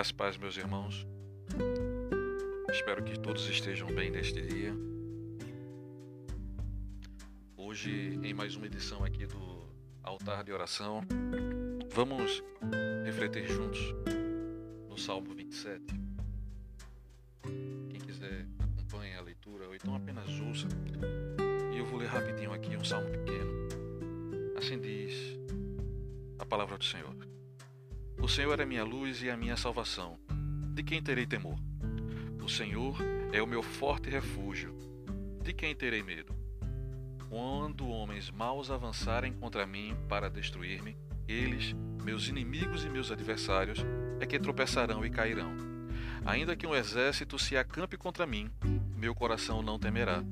Graças paz, meus irmãos. Espero que todos estejam bem neste dia. Hoje, em mais uma edição aqui do Altar de Oração, vamos refletir juntos no Salmo 27. Quem quiser acompanhe a leitura, ou então apenas ouça. E eu vou ler rapidinho aqui um salmo pequeno. Assim diz a palavra do Senhor. O Senhor é minha luz e a minha salvação. De quem terei temor? O Senhor é o meu forte refúgio. De quem terei medo? Quando homens maus avançarem contra mim para destruir-me, eles, meus inimigos e meus adversários, é que tropeçarão e cairão. Ainda que um exército se acampe contra mim, meu coração não temerá.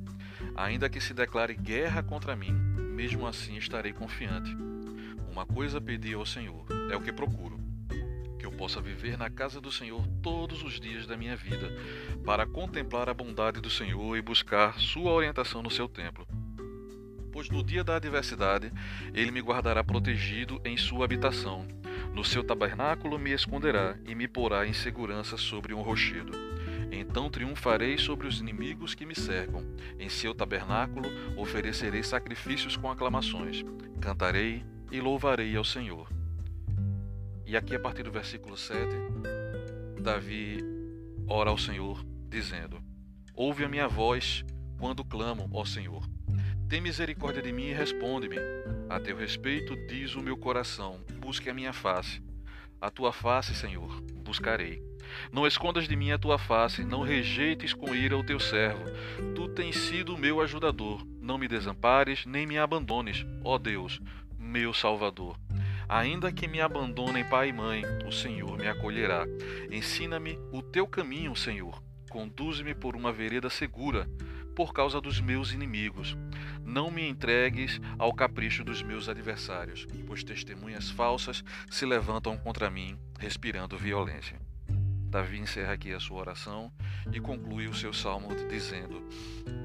Ainda que se declare guerra contra mim, mesmo assim estarei confiante. Uma coisa pedi ao Senhor, é o que procuro possa viver na casa do Senhor todos os dias da minha vida, para contemplar a bondade do Senhor e buscar sua orientação no seu templo. Pois no dia da adversidade ele me guardará protegido em sua habitação. No seu tabernáculo me esconderá e me porá em segurança sobre um rochedo. Então triunfarei sobre os inimigos que me cercam. Em seu tabernáculo oferecerei sacrifícios com aclamações. Cantarei e louvarei ao Senhor. E aqui, a partir do versículo 7, Davi ora ao Senhor, dizendo: Ouve a minha voz quando clamo, ó Senhor. Tem misericórdia de mim e responde-me. A teu respeito diz o meu coração: busque a minha face. A tua face, Senhor, buscarei. Não escondas de mim a tua face, não rejeites com ira o teu servo. Tu tens sido o meu ajudador. Não me desampares, nem me abandones, ó Deus, meu Salvador. Ainda que me abandonem pai e mãe, o Senhor me acolherá. Ensina-me o teu caminho, Senhor. Conduze-me por uma vereda segura, por causa dos meus inimigos. Não me entregues ao capricho dos meus adversários, pois testemunhas falsas se levantam contra mim, respirando violência. Davi encerra aqui a sua oração e conclui o seu salmo dizendo: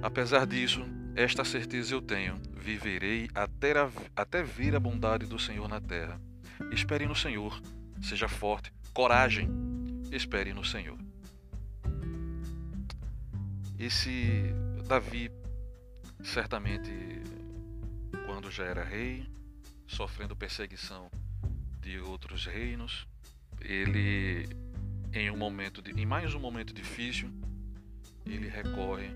Apesar disso, esta certeza eu tenho: viverei até, a, até ver a bondade do Senhor na terra. Espere no Senhor, seja forte, coragem, espere no Senhor. Esse Davi, certamente, quando já era rei, sofrendo perseguição de outros reinos, ele em um momento de, em mais um momento difícil, ele recorre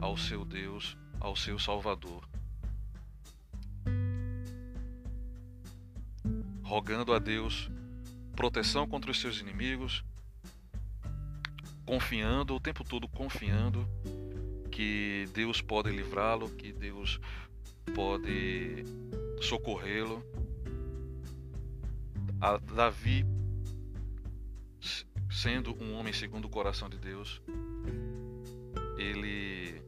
ao seu Deus, ao seu Salvador, rogando a Deus proteção contra os seus inimigos, confiando o tempo todo confiando que Deus pode livrá-lo, que Deus pode socorrê-lo. Davi sendo um homem segundo o coração de Deus, ele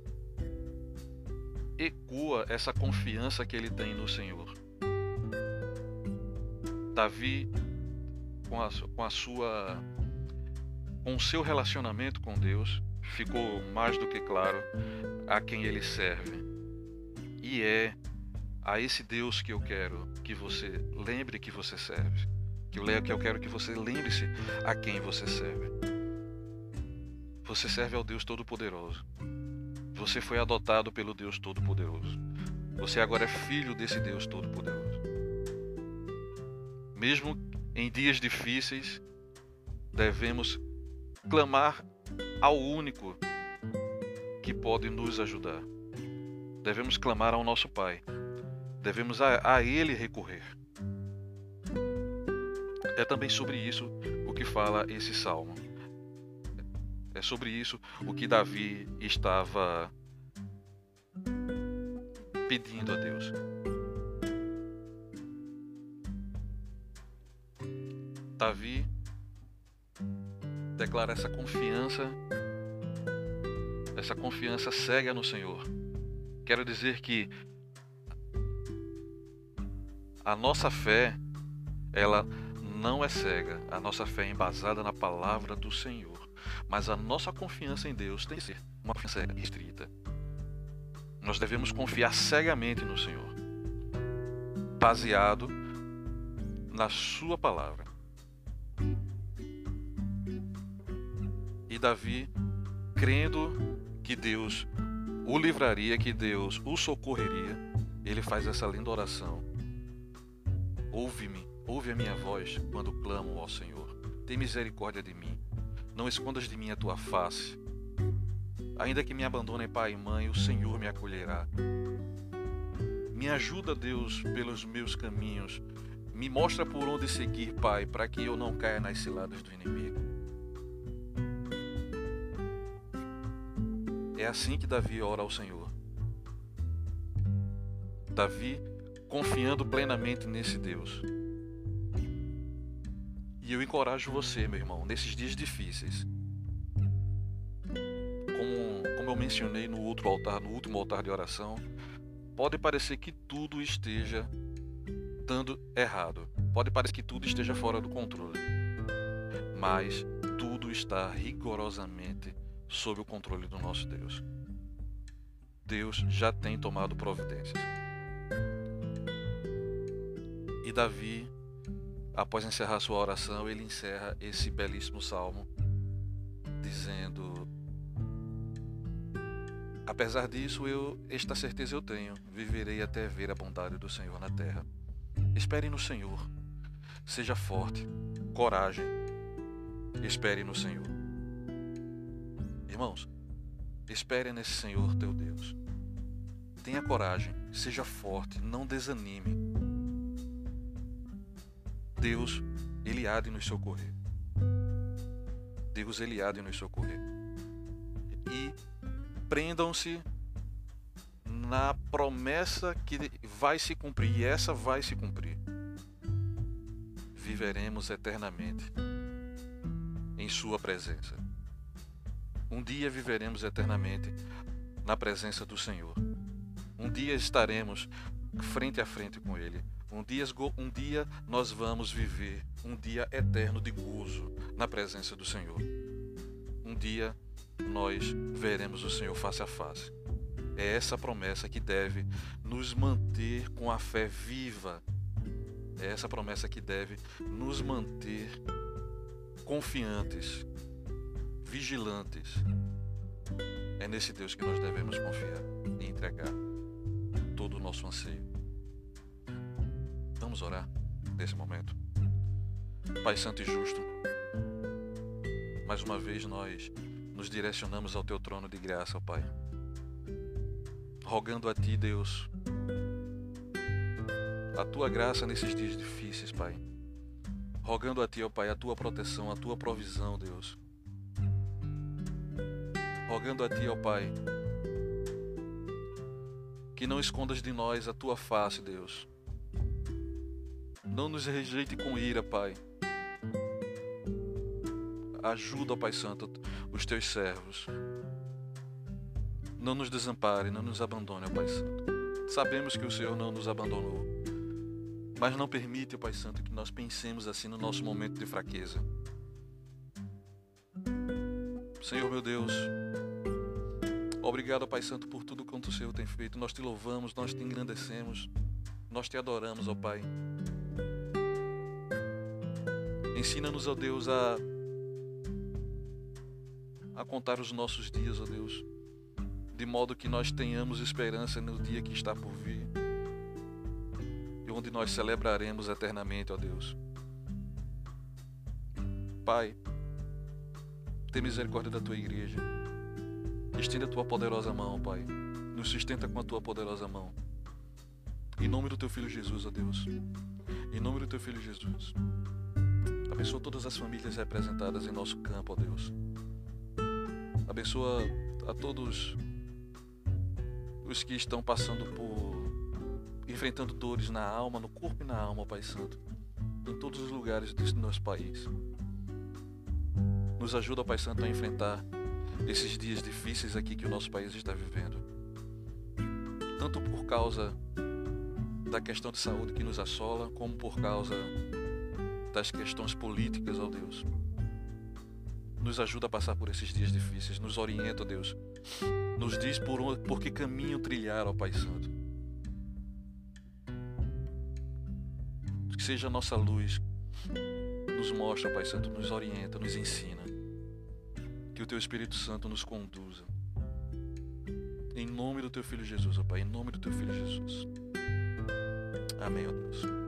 ecoa essa confiança que ele tem no Senhor. Davi, com a, com a sua, com o seu relacionamento com Deus, ficou mais do que claro a quem ele serve. E é a esse Deus que eu quero que você lembre que você serve que eu quero que você lembre-se a quem você serve. Você serve ao Deus Todo-Poderoso. Você foi adotado pelo Deus Todo-Poderoso. Você agora é filho desse Deus Todo-Poderoso. Mesmo em dias difíceis, devemos clamar ao único que pode nos ajudar. Devemos clamar ao nosso Pai. Devemos a, a Ele recorrer. É também sobre isso o que fala esse salmo. É sobre isso o que Davi estava pedindo a Deus. Davi declara essa confiança, essa confiança cega no Senhor. Quero dizer que a nossa fé, ela não é cega, a nossa fé é embasada na palavra do Senhor. Mas a nossa confiança em Deus tem que ser uma confiança restrita. Nós devemos confiar cegamente no Senhor, baseado na Sua palavra. E Davi, crendo que Deus o livraria, que Deus o socorreria, ele faz essa linda oração. Ouve-me, ouve a minha voz quando clamo ao Senhor. Tem misericórdia de mim. Não escondas de mim a tua face. Ainda que me abandonem pai e mãe, o Senhor me acolherá. Me ajuda, Deus, pelos meus caminhos. Me mostra por onde seguir, Pai, para que eu não caia nas ciladas do inimigo. É assim que Davi ora ao Senhor. Davi confiando plenamente nesse Deus. E eu encorajo você, meu irmão, nesses dias difíceis. Como, como eu mencionei no outro altar, no último altar de oração, pode parecer que tudo esteja dando errado. Pode parecer que tudo esteja fora do controle. Mas tudo está rigorosamente sob o controle do nosso Deus. Deus já tem tomado providências. E Davi, após encerrar sua oração, ele encerra esse belíssimo salmo dizendo: Apesar disso, eu esta certeza eu tenho, viverei até ver a bondade do Senhor na terra. Espere no Senhor. Seja forte, coragem. Espere no Senhor. Irmãos, espere nesse Senhor teu Deus. Tenha coragem, seja forte, não desanime. Deus, Ele há de nos socorrer. Deus, Ele há de nos socorrer. E prendam-se na promessa que vai se cumprir, e essa vai se cumprir. Viveremos eternamente em Sua presença. Um dia viveremos eternamente na presença do Senhor. Um dia estaremos frente a frente com Ele. Um dia, um dia nós vamos viver um dia eterno de gozo na presença do Senhor. Um dia nós veremos o Senhor face a face. É essa promessa que deve nos manter com a fé viva. É essa promessa que deve nos manter confiantes, vigilantes. É nesse Deus que nós devemos confiar e entregar todo o nosso anseio. Vamos orar nesse momento. Pai Santo e Justo, mais uma vez nós nos direcionamos ao Teu trono de graça, ó Pai. Rogando a Ti, Deus, a Tua graça nesses dias difíceis, Pai. Rogando a Ti, ó Pai, a Tua proteção, a Tua provisão, Deus rogando a Ti, ó Pai, que não escondas de nós a Tua face, Deus. Não nos rejeite com ira, Pai. Ajuda, ó Pai Santo, os Teus servos. Não nos desampare, não nos abandone, ó Pai Santo. Sabemos que o Senhor não nos abandonou. Mas não permite, ó Pai Santo, que nós pensemos assim no nosso momento de fraqueza. Senhor meu Deus, obrigado, Pai Santo, por tudo quanto o Senhor tem feito. Nós te louvamos, nós te engrandecemos, nós te adoramos, ó Pai. Ensina-nos, ó Deus, a, a contar os nossos dias, ó Deus, de modo que nós tenhamos esperança no dia que está por vir e onde nós celebraremos eternamente, ó Deus. Pai, tem misericórdia da tua igreja. Estenda a tua poderosa mão, Pai. Nos sustenta com a tua poderosa mão. Em nome do teu filho Jesus, ó Deus. Em nome do teu filho Jesus. Abençoa todas as famílias representadas em nosso campo, ó Deus. Abençoa a todos os que estão passando por enfrentando dores na alma, no corpo e na alma, Pai Santo, em todos os lugares deste nosso país. Nos ajuda, Pai Santo, a enfrentar esses dias difíceis aqui que o nosso país está vivendo. Tanto por causa da questão de saúde que nos assola, como por causa das questões políticas, ó Deus. Nos ajuda a passar por esses dias difíceis, nos orienta, ó Deus. Nos diz por, por que caminho trilhar, ó Pai Santo. Que seja a nossa luz, nos mostra, Pai Santo, nos orienta, nos ensina. Que o teu Espírito Santo nos conduza. Em nome do teu filho Jesus, ó Pai, em nome do teu filho Jesus. Amém, ó Deus.